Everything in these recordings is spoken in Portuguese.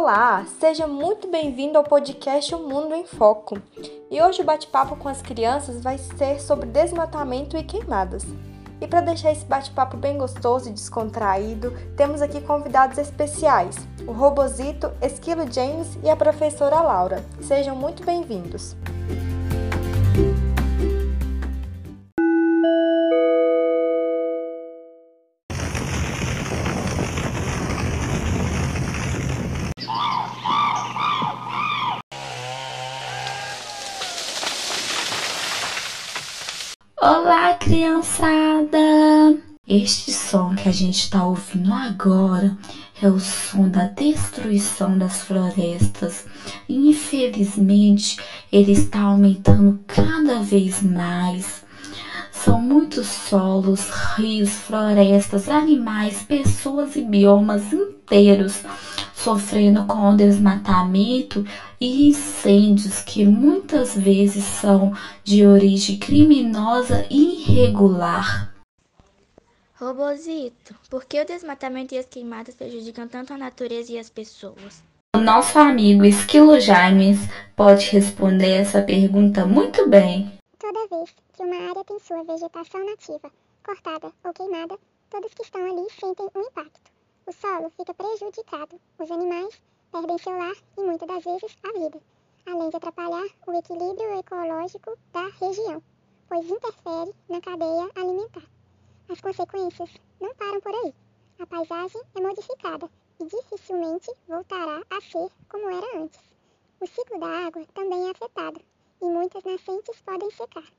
Olá, seja muito bem-vindo ao podcast O Mundo em Foco. E hoje o bate-papo com as crianças vai ser sobre desmatamento e queimadas. E para deixar esse bate-papo bem gostoso e descontraído, temos aqui convidados especiais: o Robozito, Esquilo James e a professora Laura. Sejam muito bem-vindos. Olá, criançada! Este som que a gente está ouvindo agora é o som da destruição das florestas. Infelizmente, ele está aumentando cada vez mais. São muitos solos, rios, florestas, animais, pessoas e biomas inteiros sofrendo com o desmatamento e incêndios que muitas vezes são de origem criminosa e irregular. Robozito, por que o desmatamento e as queimadas prejudicam tanto a natureza e as pessoas? O nosso amigo Esquilo James pode responder essa pergunta muito bem. Toda vez que uma área tem sua vegetação nativa cortada ou queimada, todos que estão ali sentem um impacto o solo fica prejudicado, os animais perdem seu lar e muitas das vezes a vida, além de atrapalhar o equilíbrio ecológico da região, pois interfere na cadeia alimentar. As consequências não param por aí. A paisagem é modificada e dificilmente voltará a ser como era antes. O ciclo da água também é afetado e muitas nascentes podem secar.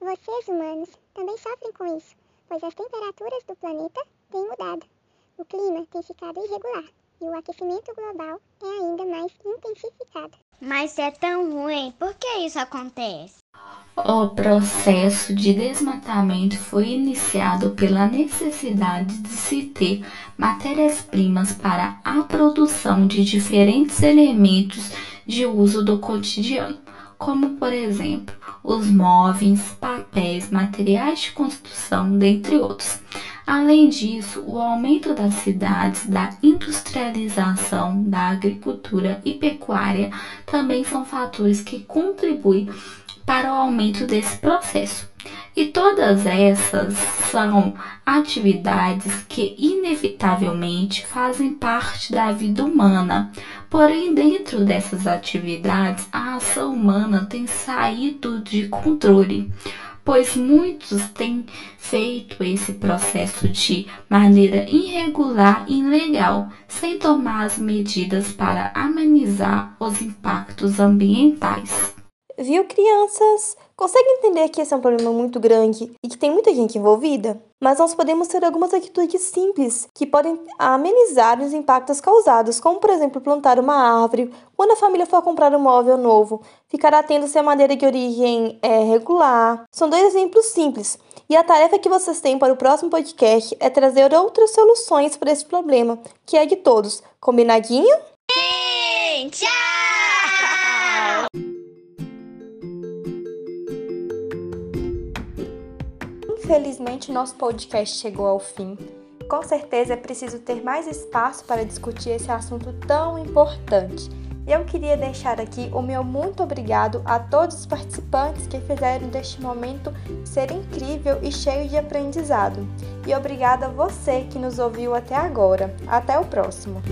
Vocês, humanos, também sofrem com isso, pois as temperaturas do planeta têm mudado o clima tem ficado irregular e o aquecimento global é ainda mais intensificado. Mas é tão ruim, por que isso acontece? O processo de desmatamento foi iniciado pela necessidade de se ter matérias-primas para a produção de diferentes elementos de uso do cotidiano, como por exemplo os móveis, papéis, materiais de construção, dentre outros. Além disso, o aumento das cidades, da industrialização, da agricultura e pecuária também são fatores que contribuem para o aumento desse processo. E todas essas são atividades que inevitavelmente fazem parte da vida humana. Porém, dentro dessas atividades, a ação humana tem saído de controle pois muitos têm feito esse processo de maneira irregular e ilegal, sem tomar as medidas para amenizar os impactos ambientais. Viu, crianças? Consegue entender que esse é um problema muito grande e que tem muita gente envolvida? Mas nós podemos ter algumas atitudes simples que podem amenizar os impactos causados, como por exemplo plantar uma árvore, quando a família for comprar um móvel novo, ficar atento se a madeira de origem é regular. São dois exemplos simples. E a tarefa que vocês têm para o próximo podcast é trazer outras soluções para esse problema, que é de todos. Combinadinho? Sim! Tchau! Infelizmente, nosso podcast chegou ao fim. Com certeza é preciso ter mais espaço para discutir esse assunto tão importante. E eu queria deixar aqui o meu muito obrigado a todos os participantes que fizeram deste momento ser incrível e cheio de aprendizado. E obrigada a você que nos ouviu até agora. Até o próximo!